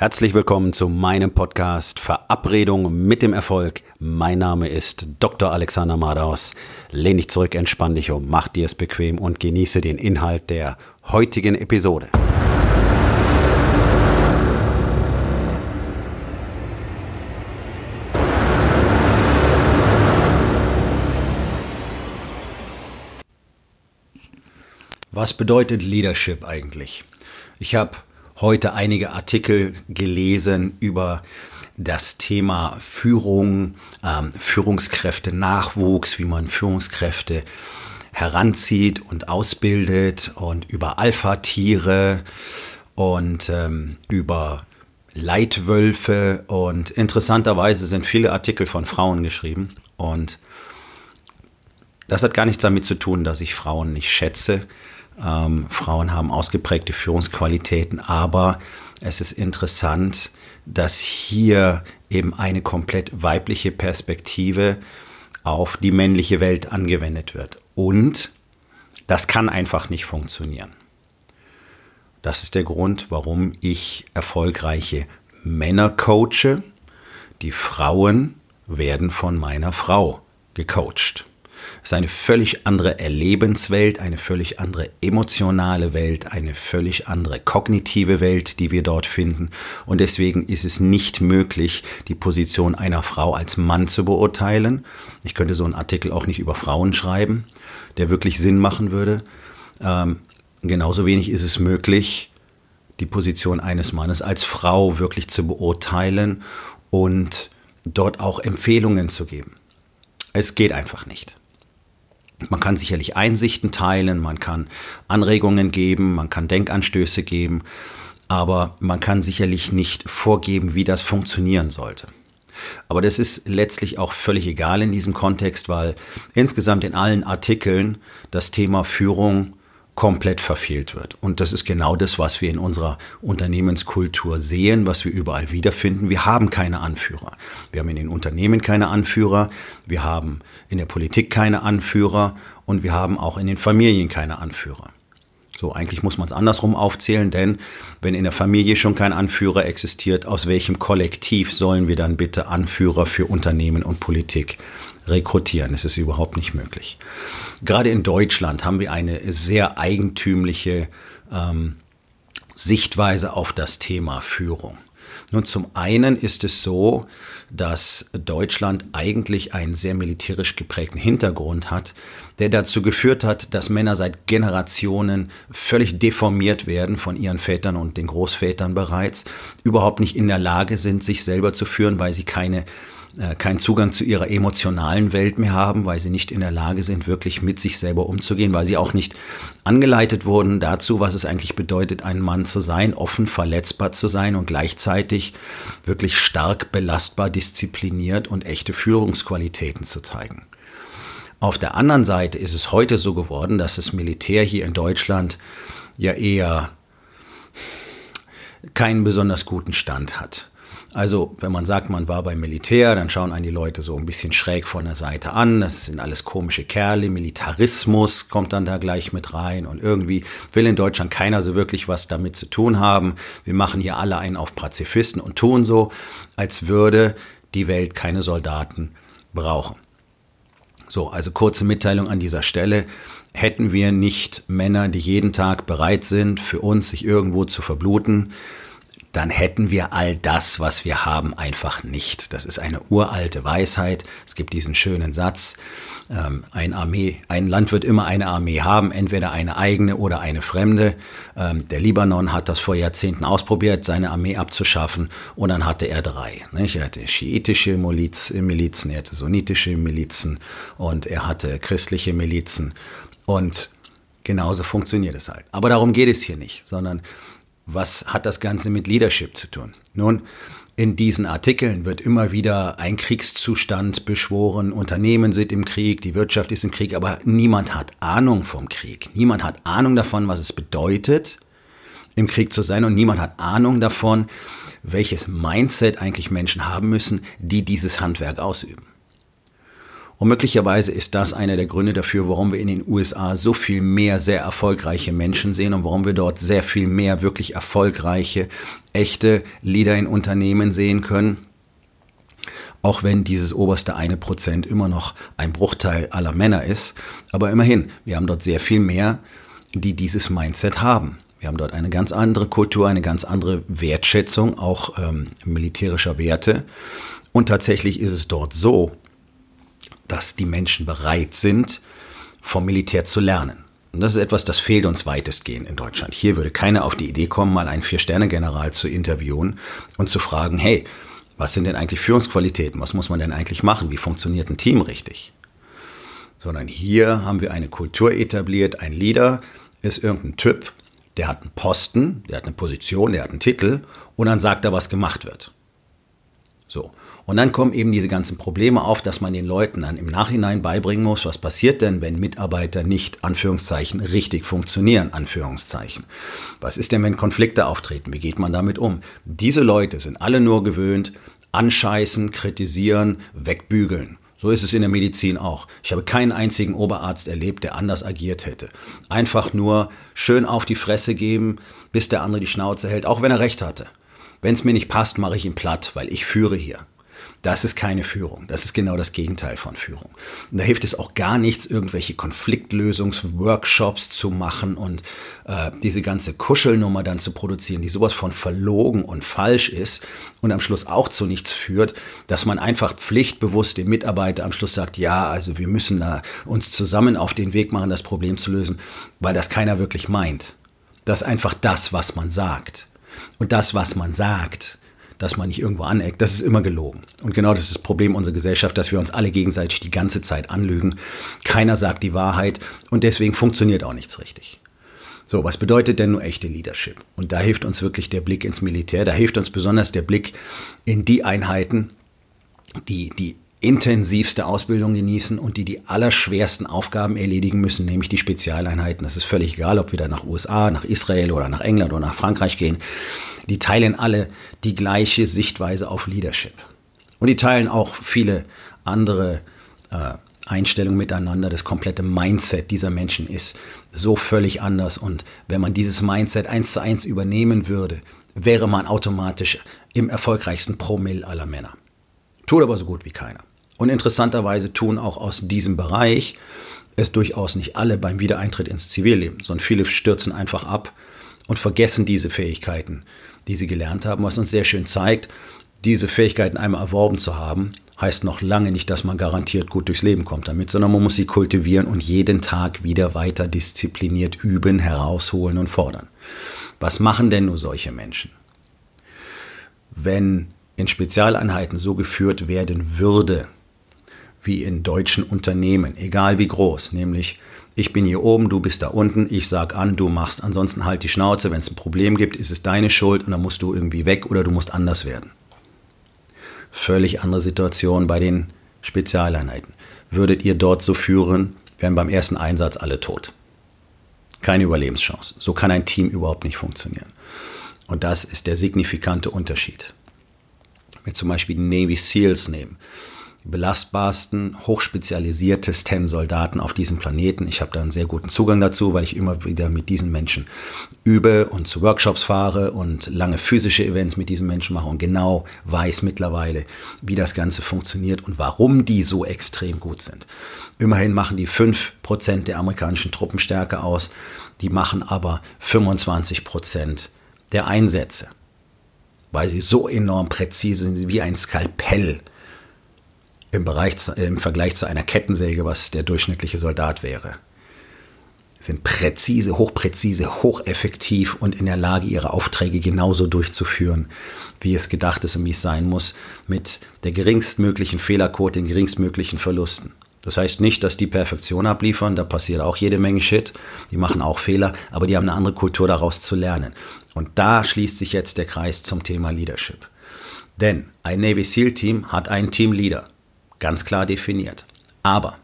Herzlich willkommen zu meinem Podcast Verabredung mit dem Erfolg. Mein Name ist Dr. Alexander Madaus. Lehn dich zurück, entspann dich um, mach dir es bequem und genieße den Inhalt der heutigen Episode. Was bedeutet Leadership eigentlich? Ich habe heute einige Artikel gelesen über das Thema Führung, ähm, Führungskräfte, Nachwuchs, wie man Führungskräfte heranzieht und ausbildet und über Alpha-Tiere und ähm, über Leitwölfe und interessanterweise sind viele Artikel von Frauen geschrieben und das hat gar nichts damit zu tun, dass ich Frauen nicht schätze. Ähm, Frauen haben ausgeprägte Führungsqualitäten, aber es ist interessant, dass hier eben eine komplett weibliche Perspektive auf die männliche Welt angewendet wird. Und das kann einfach nicht funktionieren. Das ist der Grund, warum ich erfolgreiche Männer coache. Die Frauen werden von meiner Frau gecoacht. Ist eine völlig andere Erlebenswelt, eine völlig andere emotionale Welt, eine völlig andere kognitive Welt, die wir dort finden. Und deswegen ist es nicht möglich, die Position einer Frau als Mann zu beurteilen. Ich könnte so einen Artikel auch nicht über Frauen schreiben, der wirklich Sinn machen würde. Ähm, genauso wenig ist es möglich, die Position eines Mannes als Frau wirklich zu beurteilen und dort auch Empfehlungen zu geben. Es geht einfach nicht. Man kann sicherlich Einsichten teilen, man kann Anregungen geben, man kann Denkanstöße geben, aber man kann sicherlich nicht vorgeben, wie das funktionieren sollte. Aber das ist letztlich auch völlig egal in diesem Kontext, weil insgesamt in allen Artikeln das Thema Führung komplett verfehlt wird. Und das ist genau das, was wir in unserer Unternehmenskultur sehen, was wir überall wiederfinden. Wir haben keine Anführer. Wir haben in den Unternehmen keine Anführer, wir haben in der Politik keine Anführer und wir haben auch in den Familien keine Anführer. So, eigentlich muss man es andersrum aufzählen, denn wenn in der Familie schon kein Anführer existiert, aus welchem Kollektiv sollen wir dann bitte Anführer für Unternehmen und Politik rekrutieren. Es ist überhaupt nicht möglich. Gerade in Deutschland haben wir eine sehr eigentümliche ähm, Sichtweise auf das Thema Führung. Nun, zum einen ist es so, dass Deutschland eigentlich einen sehr militärisch geprägten Hintergrund hat, der dazu geführt hat, dass Männer seit Generationen völlig deformiert werden von ihren Vätern und den Großvätern bereits, überhaupt nicht in der Lage sind, sich selber zu führen, weil sie keine keinen Zugang zu ihrer emotionalen Welt mehr haben, weil sie nicht in der Lage sind, wirklich mit sich selber umzugehen, weil sie auch nicht angeleitet wurden dazu, was es eigentlich bedeutet, ein Mann zu sein, offen verletzbar zu sein und gleichzeitig wirklich stark belastbar, diszipliniert und echte Führungsqualitäten zu zeigen. Auf der anderen Seite ist es heute so geworden, dass das Militär hier in Deutschland ja eher keinen besonders guten Stand hat. Also, wenn man sagt, man war beim Militär, dann schauen einen die Leute so ein bisschen schräg von der Seite an. Das sind alles komische Kerle. Militarismus kommt dann da gleich mit rein. Und irgendwie will in Deutschland keiner so wirklich was damit zu tun haben. Wir machen hier alle einen auf Pazifisten und tun so, als würde die Welt keine Soldaten brauchen. So, also kurze Mitteilung an dieser Stelle. Hätten wir nicht Männer, die jeden Tag bereit sind, für uns sich irgendwo zu verbluten, dann hätten wir all das, was wir haben, einfach nicht. Das ist eine uralte Weisheit. Es gibt diesen schönen Satz, ähm, ein, Armee, ein Land wird immer eine Armee haben, entweder eine eigene oder eine fremde. Ähm, der Libanon hat das vor Jahrzehnten ausprobiert, seine Armee abzuschaffen und dann hatte er drei. Nicht? Er hatte schiitische Miliz, Milizen, er hatte sunnitische Milizen und er hatte christliche Milizen und genauso funktioniert es halt. Aber darum geht es hier nicht, sondern was hat das Ganze mit Leadership zu tun? Nun, in diesen Artikeln wird immer wieder ein Kriegszustand beschworen, Unternehmen sind im Krieg, die Wirtschaft ist im Krieg, aber niemand hat Ahnung vom Krieg. Niemand hat Ahnung davon, was es bedeutet, im Krieg zu sein und niemand hat Ahnung davon, welches Mindset eigentlich Menschen haben müssen, die dieses Handwerk ausüben. Und möglicherweise ist das einer der Gründe dafür, warum wir in den USA so viel mehr sehr erfolgreiche Menschen sehen und warum wir dort sehr viel mehr wirklich erfolgreiche, echte Leader in Unternehmen sehen können. Auch wenn dieses oberste eine Prozent immer noch ein Bruchteil aller Männer ist. Aber immerhin, wir haben dort sehr viel mehr, die dieses Mindset haben. Wir haben dort eine ganz andere Kultur, eine ganz andere Wertschätzung, auch ähm, militärischer Werte. Und tatsächlich ist es dort so, dass die Menschen bereit sind, vom Militär zu lernen. Und das ist etwas, das fehlt uns weitestgehend in Deutschland. Hier würde keiner auf die Idee kommen, mal einen Vier-Sterne-General zu interviewen und zu fragen, hey, was sind denn eigentlich Führungsqualitäten? Was muss man denn eigentlich machen? Wie funktioniert ein Team richtig? Sondern hier haben wir eine Kultur etabliert. Ein Leader ist irgendein Typ, der hat einen Posten, der hat eine Position, der hat einen Titel und dann sagt er, was gemacht wird. So. Und dann kommen eben diese ganzen Probleme auf, dass man den Leuten dann im Nachhinein beibringen muss, was passiert denn, wenn Mitarbeiter nicht, Anführungszeichen, richtig funktionieren, Anführungszeichen. Was ist denn, wenn Konflikte auftreten? Wie geht man damit um? Diese Leute sind alle nur gewöhnt, anscheißen, kritisieren, wegbügeln. So ist es in der Medizin auch. Ich habe keinen einzigen Oberarzt erlebt, der anders agiert hätte. Einfach nur schön auf die Fresse geben, bis der andere die Schnauze hält, auch wenn er recht hatte. Wenn es mir nicht passt, mache ich ihn platt, weil ich führe hier. Das ist keine Führung. Das ist genau das Gegenteil von Führung. Und da hilft es auch gar nichts, irgendwelche Konfliktlösungsworkshops zu machen und äh, diese ganze Kuschelnummer dann zu produzieren, die sowas von verlogen und falsch ist und am Schluss auch zu nichts führt, dass man einfach pflichtbewusst dem Mitarbeiter am Schluss sagt, ja, also wir müssen da uns zusammen auf den Weg machen, das Problem zu lösen, weil das keiner wirklich meint. Das ist einfach das, was man sagt. Und das, was man sagt, dass man nicht irgendwo aneckt, das ist immer gelogen. Und genau das ist das Problem unserer Gesellschaft, dass wir uns alle gegenseitig die ganze Zeit anlügen. Keiner sagt die Wahrheit und deswegen funktioniert auch nichts richtig. So, was bedeutet denn nur echte Leadership? Und da hilft uns wirklich der Blick ins Militär, da hilft uns besonders der Blick in die Einheiten, die die intensivste Ausbildung genießen und die die allerschwersten Aufgaben erledigen müssen, nämlich die Spezialeinheiten. Das ist völlig egal, ob wir da nach USA, nach Israel oder nach England oder nach Frankreich gehen. Die teilen alle die gleiche Sichtweise auf Leadership. Und die teilen auch viele andere äh, Einstellungen miteinander. Das komplette Mindset dieser Menschen ist so völlig anders. Und wenn man dieses Mindset eins zu eins übernehmen würde, wäre man automatisch im erfolgreichsten Promille aller Männer. Tut aber so gut wie keiner. Und interessanterweise tun auch aus diesem Bereich es durchaus nicht alle beim Wiedereintritt ins Zivilleben, sondern viele stürzen einfach ab und vergessen diese Fähigkeiten, die sie gelernt haben, was uns sehr schön zeigt, diese Fähigkeiten einmal erworben zu haben, heißt noch lange nicht, dass man garantiert gut durchs Leben kommt damit, sondern man muss sie kultivieren und jeden Tag wieder weiter diszipliniert üben, herausholen und fordern. Was machen denn nur solche Menschen? Wenn in Spezialeinheiten so geführt werden würde, wie in deutschen Unternehmen, egal wie groß, nämlich ich bin hier oben, du bist da unten, ich sag an, du machst, ansonsten halt die Schnauze, wenn es ein Problem gibt, ist es deine Schuld und dann musst du irgendwie weg oder du musst anders werden. Völlig andere Situation bei den Spezialeinheiten. Würdet ihr dort so führen, wären beim ersten Einsatz alle tot. Keine Überlebenschance. So kann ein Team überhaupt nicht funktionieren. Und das ist der signifikante Unterschied. Wenn wir zum Beispiel Navy SEALs nehmen, belastbarsten, hochspezialisiertesten Soldaten auf diesem Planeten. Ich habe da einen sehr guten Zugang dazu, weil ich immer wieder mit diesen Menschen übe und zu Workshops fahre und lange physische Events mit diesen Menschen mache und genau weiß mittlerweile, wie das Ganze funktioniert und warum die so extrem gut sind. Immerhin machen die 5% der amerikanischen Truppenstärke aus, die machen aber 25% der Einsätze, weil sie so enorm präzise sind wie ein Skalpell im, Bereich, im Vergleich zu einer Kettensäge, was der durchschnittliche Soldat wäre. Sind präzise, hochpräzise, hocheffektiv und in der Lage, ihre Aufträge genauso durchzuführen, wie es gedacht ist und wie es sein muss, mit der geringstmöglichen Fehlerquote, den geringstmöglichen Verlusten. Das heißt nicht, dass die Perfektion abliefern, da passiert auch jede Menge Shit, die machen auch Fehler, aber die haben eine andere Kultur daraus zu lernen. Und da schließt sich jetzt der Kreis zum Thema Leadership. Denn ein Navy SEAL Team hat einen Teamleader ganz klar definiert. Aber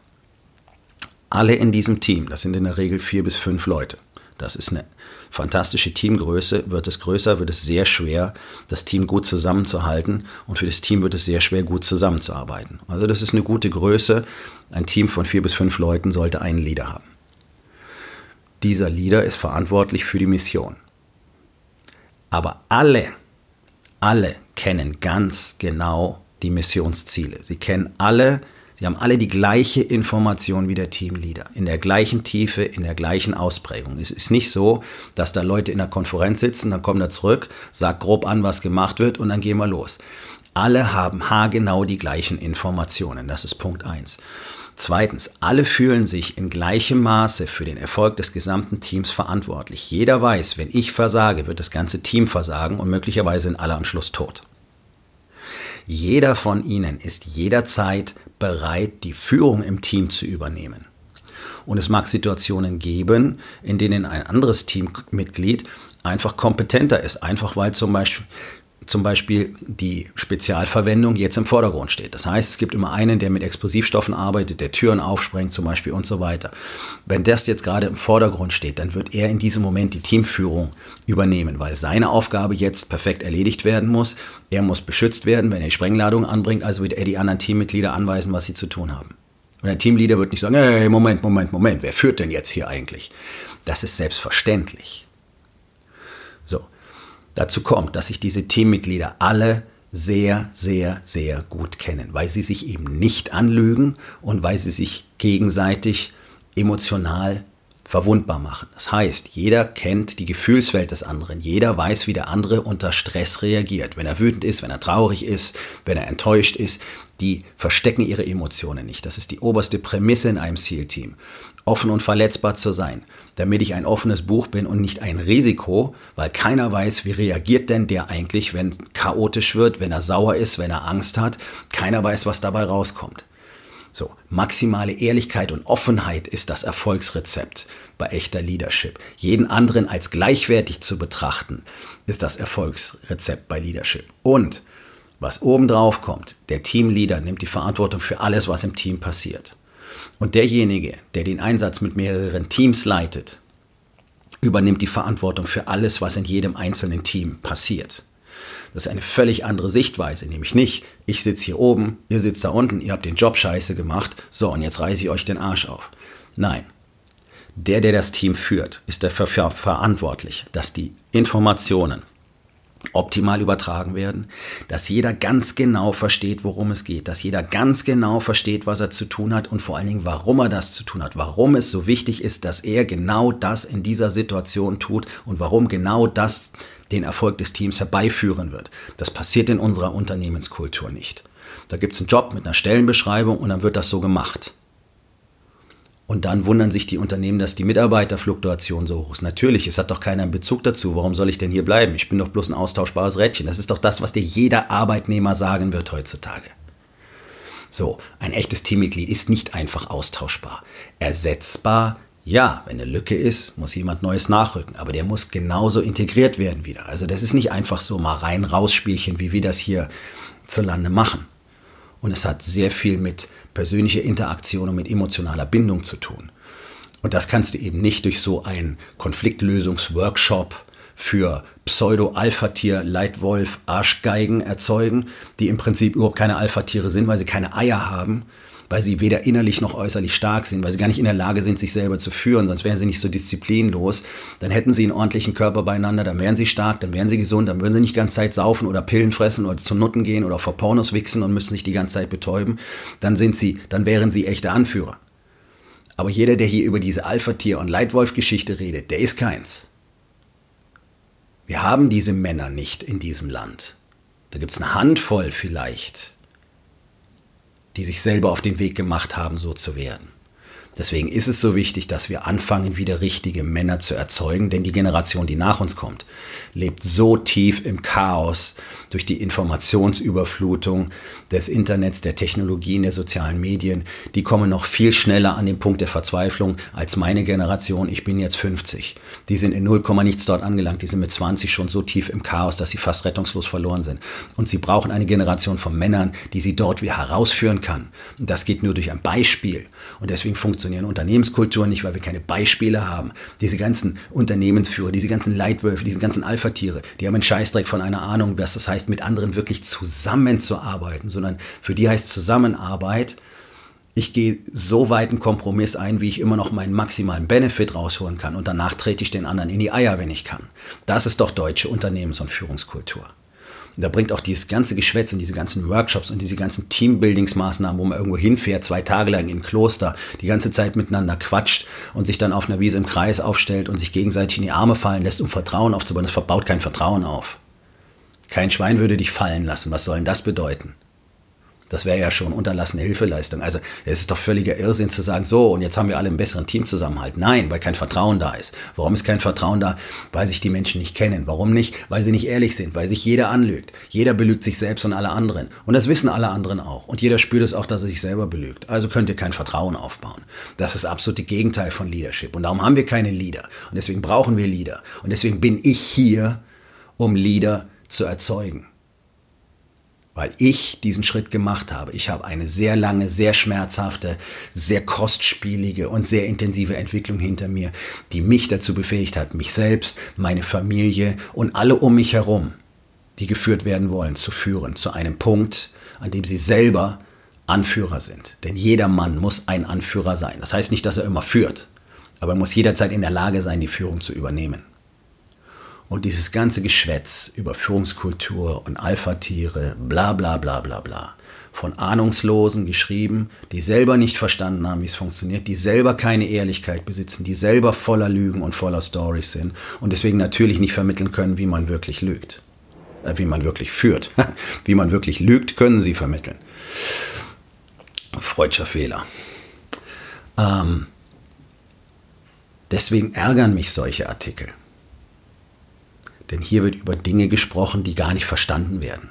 alle in diesem Team, das sind in der Regel vier bis fünf Leute, Das ist eine fantastische Teamgröße. Wird es größer, wird es sehr schwer, das Team gut zusammenzuhalten. Und für das Team wird es sehr schwer, gut zusammenzuarbeiten. Also das ist eine gute Größe. Ein Team von vier bis fünf Leuten sollte einen Leader haben. Dieser Leader ist verantwortlich für die Mission. Aber alle, alle kennen ganz genau die Missionsziele. Sie kennen alle Sie haben alle die gleiche Information wie der Teamleader, in der gleichen Tiefe, in der gleichen Ausprägung. Es ist nicht so, dass da Leute in der Konferenz sitzen, dann kommen da zurück, sagt grob an, was gemacht wird und dann gehen wir los. Alle haben haargenau die gleichen Informationen. Das ist Punkt eins. Zweitens, alle fühlen sich in gleichem Maße für den Erfolg des gesamten Teams verantwortlich. Jeder weiß, wenn ich versage, wird das ganze Team versagen und möglicherweise sind alle am Schluss tot. Jeder von ihnen ist jederzeit bereit, die Führung im Team zu übernehmen. Und es mag Situationen geben, in denen ein anderes Teammitglied einfach kompetenter ist, einfach weil zum Beispiel zum Beispiel die Spezialverwendung jetzt im Vordergrund steht. Das heißt, es gibt immer einen, der mit Explosivstoffen arbeitet, der Türen aufsprengt zum Beispiel und so weiter. Wenn das jetzt gerade im Vordergrund steht, dann wird er in diesem Moment die Teamführung übernehmen, weil seine Aufgabe jetzt perfekt erledigt werden muss. Er muss beschützt werden, wenn er die Sprengladung anbringt, also wird er die anderen Teammitglieder anweisen, was sie zu tun haben. Und der Teamleader wird nicht sagen, hey, Moment, Moment, Moment, wer führt denn jetzt hier eigentlich? Das ist selbstverständlich. So, Dazu kommt, dass sich diese Teammitglieder alle sehr, sehr, sehr gut kennen, weil sie sich eben nicht anlügen und weil sie sich gegenseitig emotional verwundbar machen. Das heißt, jeder kennt die Gefühlswelt des anderen. Jeder weiß, wie der andere unter Stress reagiert. Wenn er wütend ist, wenn er traurig ist, wenn er enttäuscht ist. Die verstecken ihre Emotionen nicht. Das ist die oberste Prämisse in einem SEAL-Team. Offen und verletzbar zu sein, damit ich ein offenes Buch bin und nicht ein Risiko, weil keiner weiß, wie reagiert denn der eigentlich, wenn chaotisch wird, wenn er sauer ist, wenn er Angst hat. Keiner weiß, was dabei rauskommt. So, maximale Ehrlichkeit und Offenheit ist das Erfolgsrezept bei echter Leadership. Jeden anderen als gleichwertig zu betrachten, ist das Erfolgsrezept bei Leadership. Und was obendrauf kommt, der Teamleader nimmt die Verantwortung für alles, was im Team passiert. Und derjenige, der den Einsatz mit mehreren Teams leitet, übernimmt die Verantwortung für alles, was in jedem einzelnen Team passiert. Das ist eine völlig andere Sichtweise, nämlich nicht, ich sitze hier oben, ihr sitzt da unten, ihr habt den Job scheiße gemacht, so und jetzt reiße ich euch den Arsch auf. Nein, der, der das Team führt, ist dafür verantwortlich, dass die Informationen optimal übertragen werden, dass jeder ganz genau versteht, worum es geht, dass jeder ganz genau versteht, was er zu tun hat und vor allen Dingen, warum er das zu tun hat, warum es so wichtig ist, dass er genau das in dieser Situation tut und warum genau das den Erfolg des Teams herbeiführen wird. Das passiert in unserer Unternehmenskultur nicht. Da gibt es einen Job mit einer Stellenbeschreibung und dann wird das so gemacht. Und dann wundern sich die Unternehmen, dass die Mitarbeiterfluktuation so hoch ist. Natürlich, es hat doch keiner einen Bezug dazu. Warum soll ich denn hier bleiben? Ich bin doch bloß ein austauschbares Rädchen. Das ist doch das, was dir jeder Arbeitnehmer sagen wird heutzutage. So, ein echtes Teammitglied ist nicht einfach austauschbar. Ersetzbar, ja, wenn eine Lücke ist, muss jemand Neues nachrücken, aber der muss genauso integriert werden wieder. Also das ist nicht einfach so mal rein raus Spielchen, wie wir das hier zu Lande machen. Und es hat sehr viel mit persönlicher Interaktion und mit emotionaler Bindung zu tun. Und das kannst du eben nicht durch so einen Konfliktlösungsworkshop für Pseudo-Alpha-Tier, Leitwolf, Arschgeigen erzeugen, die im Prinzip überhaupt keine Alpha-Tiere sind, weil sie keine Eier haben, weil sie weder innerlich noch äußerlich stark sind, weil sie gar nicht in der Lage sind, sich selber zu führen, sonst wären sie nicht so disziplinlos. Dann hätten sie einen ordentlichen Körper beieinander, dann wären sie stark, dann wären sie gesund, dann würden sie nicht die ganze Zeit saufen oder Pillen fressen oder zum Nutten gehen oder vor Pornos wichsen und müssen sich die ganze Zeit betäuben. Dann sind sie, dann wären sie echte Anführer. Aber jeder, der hier über diese Alpha-Tier- und Leitwolf-Geschichte redet, der ist keins. Wir haben diese Männer nicht in diesem Land. Da gibt es eine Handvoll vielleicht die sich selber auf den Weg gemacht haben, so zu werden. Deswegen ist es so wichtig, dass wir anfangen, wieder richtige Männer zu erzeugen, denn die Generation, die nach uns kommt, lebt so tief im Chaos durch die Informationsüberflutung des Internets, der Technologien, der sozialen Medien. Die kommen noch viel schneller an den Punkt der Verzweiflung als meine Generation. Ich bin jetzt 50. Die sind in 0, nichts dort angelangt. Die sind mit 20 schon so tief im Chaos, dass sie fast rettungslos verloren sind. Und sie brauchen eine Generation von Männern, die sie dort wieder herausführen kann. Und das geht nur durch ein Beispiel. Und deswegen funktioniert funktionieren Unternehmenskulturen nicht, weil wir keine Beispiele haben. Diese ganzen Unternehmensführer, diese ganzen Leitwölfe, diese ganzen Alpha-Tiere, die haben einen Scheißdreck von einer Ahnung, was das heißt, mit anderen wirklich zusammenzuarbeiten, sondern für die heißt Zusammenarbeit, ich gehe so weit einen Kompromiss ein, wie ich immer noch meinen maximalen Benefit rausholen kann und danach trete ich den anderen in die Eier, wenn ich kann. Das ist doch deutsche Unternehmens- und Führungskultur. Und da bringt auch dieses ganze Geschwätz und diese ganzen Workshops und diese ganzen Teambuildingsmaßnahmen, wo man irgendwo hinfährt, zwei Tage lang im Kloster, die ganze Zeit miteinander quatscht und sich dann auf einer Wiese im Kreis aufstellt und sich gegenseitig in die Arme fallen lässt, um Vertrauen aufzubauen. Das verbaut kein Vertrauen auf. Kein Schwein würde dich fallen lassen. Was soll denn das bedeuten? Das wäre ja schon unterlassene Hilfeleistung. Also es ist doch völliger Irrsinn zu sagen, so, und jetzt haben wir alle einen besseren Teamzusammenhalt. Nein, weil kein Vertrauen da ist. Warum ist kein Vertrauen da? Weil sich die Menschen nicht kennen. Warum nicht? Weil sie nicht ehrlich sind, weil sich jeder anlügt. Jeder belügt sich selbst und alle anderen. Und das wissen alle anderen auch. Und jeder spürt es auch, dass er sich selber belügt. Also könnt ihr kein Vertrauen aufbauen. Das ist das absolute Gegenteil von Leadership. Und darum haben wir keine Leader. Und deswegen brauchen wir Leader. Und deswegen bin ich hier, um Leader zu erzeugen weil ich diesen Schritt gemacht habe. Ich habe eine sehr lange, sehr schmerzhafte, sehr kostspielige und sehr intensive Entwicklung hinter mir, die mich dazu befähigt hat, mich selbst, meine Familie und alle um mich herum, die geführt werden wollen, zu führen, zu einem Punkt, an dem sie selber Anführer sind. Denn jeder Mann muss ein Anführer sein. Das heißt nicht, dass er immer führt, aber er muss jederzeit in der Lage sein, die Führung zu übernehmen. Und dieses ganze Geschwätz über Führungskultur und Alpha-Tiere, bla bla bla bla bla, von Ahnungslosen geschrieben, die selber nicht verstanden haben, wie es funktioniert, die selber keine Ehrlichkeit besitzen, die selber voller Lügen und voller Stories sind und deswegen natürlich nicht vermitteln können, wie man wirklich lügt. Äh, wie man wirklich führt. wie man wirklich lügt, können sie vermitteln. Freudscher Fehler. Ähm, deswegen ärgern mich solche Artikel. Denn hier wird über Dinge gesprochen, die gar nicht verstanden werden.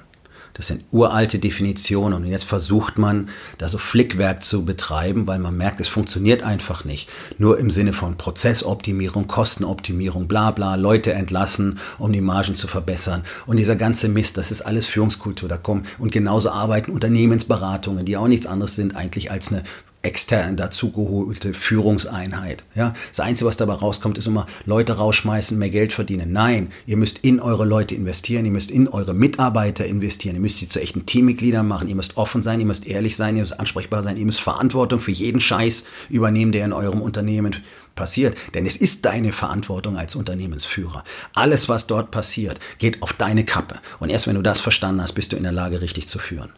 Das sind uralte Definitionen und jetzt versucht man, da so Flickwerk zu betreiben, weil man merkt, es funktioniert einfach nicht. Nur im Sinne von Prozessoptimierung, Kostenoptimierung, bla bla, Leute entlassen, um die Margen zu verbessern. Und dieser ganze Mist, das ist alles Führungskultur. Da kommen und genauso arbeiten Unternehmensberatungen, die auch nichts anderes sind eigentlich als eine extern dazugeholte Führungseinheit. Ja, das Einzige, was dabei rauskommt, ist immer Leute rausschmeißen, mehr Geld verdienen. Nein, ihr müsst in eure Leute investieren, ihr müsst in eure Mitarbeiter investieren, ihr müsst sie zu echten Teammitgliedern machen, ihr müsst offen sein, ihr müsst ehrlich sein, ihr müsst ansprechbar sein, ihr müsst Verantwortung für jeden Scheiß übernehmen, der in eurem Unternehmen passiert. Denn es ist deine Verantwortung als Unternehmensführer. Alles, was dort passiert, geht auf deine Kappe. Und erst wenn du das verstanden hast, bist du in der Lage, richtig zu führen.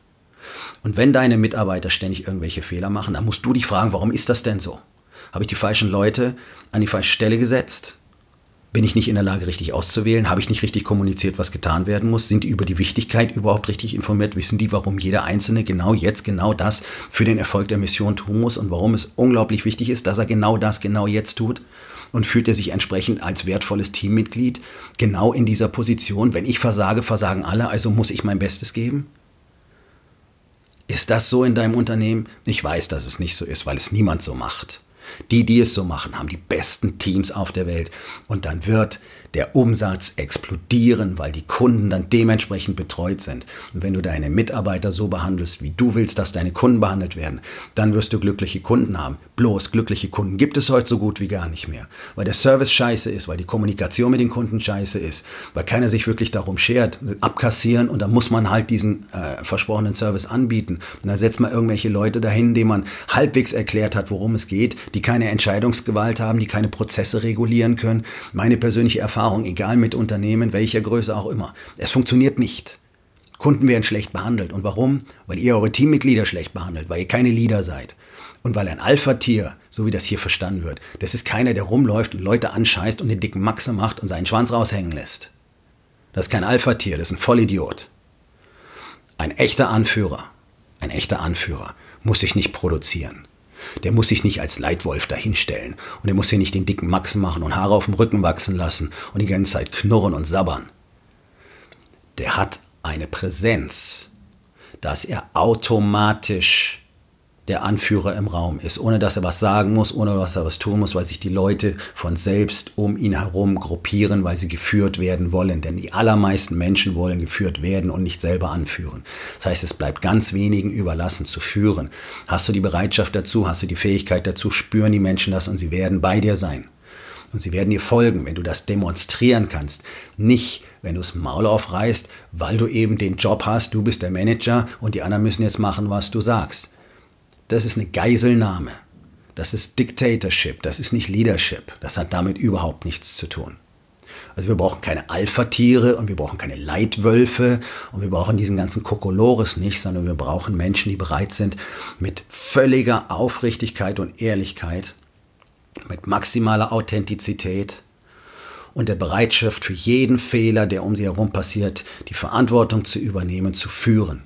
Und wenn deine Mitarbeiter ständig irgendwelche Fehler machen, dann musst du dich fragen, warum ist das denn so? Habe ich die falschen Leute an die falsche Stelle gesetzt? Bin ich nicht in der Lage, richtig auszuwählen? Habe ich nicht richtig kommuniziert, was getan werden muss? Sind die über die Wichtigkeit überhaupt richtig informiert? Wissen die, warum jeder Einzelne genau jetzt genau das für den Erfolg der Mission tun muss und warum es unglaublich wichtig ist, dass er genau das genau jetzt tut? Und fühlt er sich entsprechend als wertvolles Teammitglied genau in dieser Position? Wenn ich versage, versagen alle, also muss ich mein Bestes geben? Ist das so in deinem Unternehmen? Ich weiß, dass es nicht so ist, weil es niemand so macht. Die, die es so machen, haben die besten Teams auf der Welt. Und dann wird der Umsatz explodieren, weil die Kunden dann dementsprechend betreut sind. Und wenn du deine Mitarbeiter so behandelst, wie du willst, dass deine Kunden behandelt werden, dann wirst du glückliche Kunden haben. Bloß glückliche Kunden gibt es heute so gut wie gar nicht mehr. Weil der Service scheiße ist, weil die Kommunikation mit den Kunden scheiße ist, weil keiner sich wirklich darum schert, abkassieren und dann muss man halt diesen äh, versprochenen Service anbieten. Und da setzt man irgendwelche Leute dahin, denen man halbwegs erklärt hat, worum es geht, die keine Entscheidungsgewalt haben, die keine Prozesse regulieren können. Meine persönliche Erfahrung Erfahrung, egal mit Unternehmen, welcher Größe auch immer. Es funktioniert nicht. Kunden werden schlecht behandelt. Und warum? Weil ihr eure Teammitglieder schlecht behandelt, weil ihr keine Leader seid. Und weil ein Alpha-Tier, so wie das hier verstanden wird, das ist keiner, der rumläuft und Leute anscheißt und den dicken Maxe macht und seinen Schwanz raushängen lässt. Das ist kein Alpha-Tier, das ist ein Vollidiot. Ein echter Anführer, ein echter Anführer muss sich nicht produzieren. Der muss sich nicht als Leitwolf dahinstellen und der muss hier nicht den dicken Max machen und Haare auf dem Rücken wachsen lassen und die ganze Zeit knurren und sabbern. Der hat eine Präsenz, dass er automatisch der Anführer im Raum ist, ohne dass er was sagen muss, ohne dass er was tun muss, weil sich die Leute von selbst um ihn herum gruppieren, weil sie geführt werden wollen. Denn die allermeisten Menschen wollen geführt werden und nicht selber anführen. Das heißt, es bleibt ganz wenigen überlassen zu führen. Hast du die Bereitschaft dazu, hast du die Fähigkeit dazu, spüren die Menschen das und sie werden bei dir sein. Und sie werden dir folgen, wenn du das demonstrieren kannst. Nicht, wenn du das Maul aufreißt, weil du eben den Job hast, du bist der Manager und die anderen müssen jetzt machen, was du sagst das ist eine Geiselnahme. Das ist Dictatorship, das ist nicht Leadership. Das hat damit überhaupt nichts zu tun. Also wir brauchen keine Alpha-Tiere und wir brauchen keine Leitwölfe und wir brauchen diesen ganzen Kokolores nicht, sondern wir brauchen Menschen, die bereit sind, mit völliger Aufrichtigkeit und Ehrlichkeit, mit maximaler Authentizität und der Bereitschaft für jeden Fehler, der um sie herum passiert, die Verantwortung zu übernehmen, zu führen.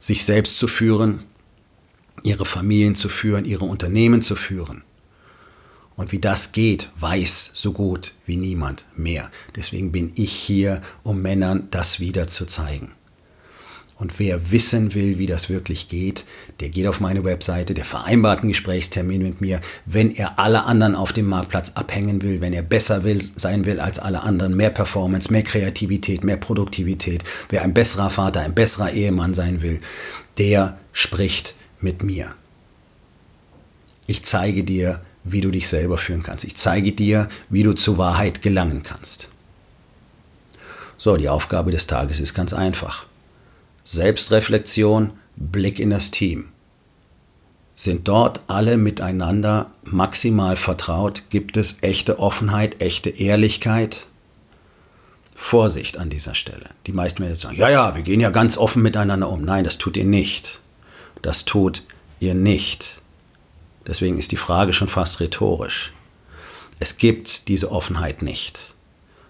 Sich selbst zu führen, ihre Familien zu führen, ihre Unternehmen zu führen. Und wie das geht, weiß so gut wie niemand mehr. Deswegen bin ich hier, um Männern das wieder zu zeigen. Und wer wissen will, wie das wirklich geht, der geht auf meine Webseite, der vereinbart einen Gesprächstermin mit mir. Wenn er alle anderen auf dem Marktplatz abhängen will, wenn er besser will, sein will als alle anderen, mehr Performance, mehr Kreativität, mehr Produktivität, wer ein besserer Vater, ein besserer Ehemann sein will, der spricht mit mir. Ich zeige dir, wie du dich selber führen kannst. Ich zeige dir, wie du zur Wahrheit gelangen kannst. So, die Aufgabe des Tages ist ganz einfach. Selbstreflexion, Blick in das Team. Sind dort alle miteinander maximal vertraut? Gibt es echte Offenheit, echte Ehrlichkeit? Vorsicht an dieser Stelle. Die meisten werden sagen, ja, ja, wir gehen ja ganz offen miteinander um. Nein, das tut ihr nicht. Das tut ihr nicht. Deswegen ist die Frage schon fast rhetorisch. Es gibt diese Offenheit nicht,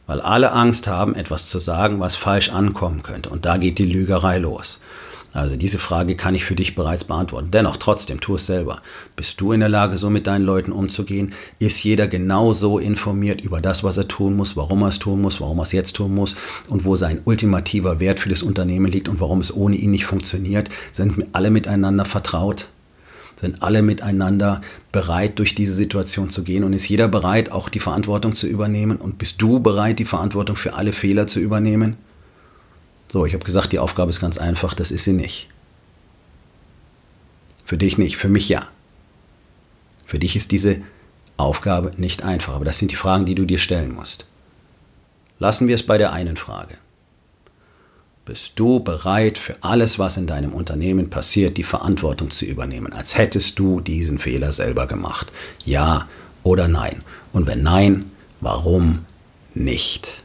weil alle Angst haben, etwas zu sagen, was falsch ankommen könnte. Und da geht die Lügerei los. Also diese Frage kann ich für dich bereits beantworten. Dennoch, trotzdem, tu es selber. Bist du in der Lage, so mit deinen Leuten umzugehen? Ist jeder genauso informiert über das, was er tun muss, warum er es tun muss, warum er es jetzt tun muss und wo sein ultimativer Wert für das Unternehmen liegt und warum es ohne ihn nicht funktioniert? Sind alle miteinander vertraut? Sind alle miteinander bereit, durch diese Situation zu gehen? Und ist jeder bereit, auch die Verantwortung zu übernehmen? Und bist du bereit, die Verantwortung für alle Fehler zu übernehmen? So, ich habe gesagt, die Aufgabe ist ganz einfach, das ist sie nicht. Für dich nicht, für mich ja. Für dich ist diese Aufgabe nicht einfach, aber das sind die Fragen, die du dir stellen musst. Lassen wir es bei der einen Frage. Bist du bereit, für alles, was in deinem Unternehmen passiert, die Verantwortung zu übernehmen, als hättest du diesen Fehler selber gemacht? Ja oder nein? Und wenn nein, warum nicht?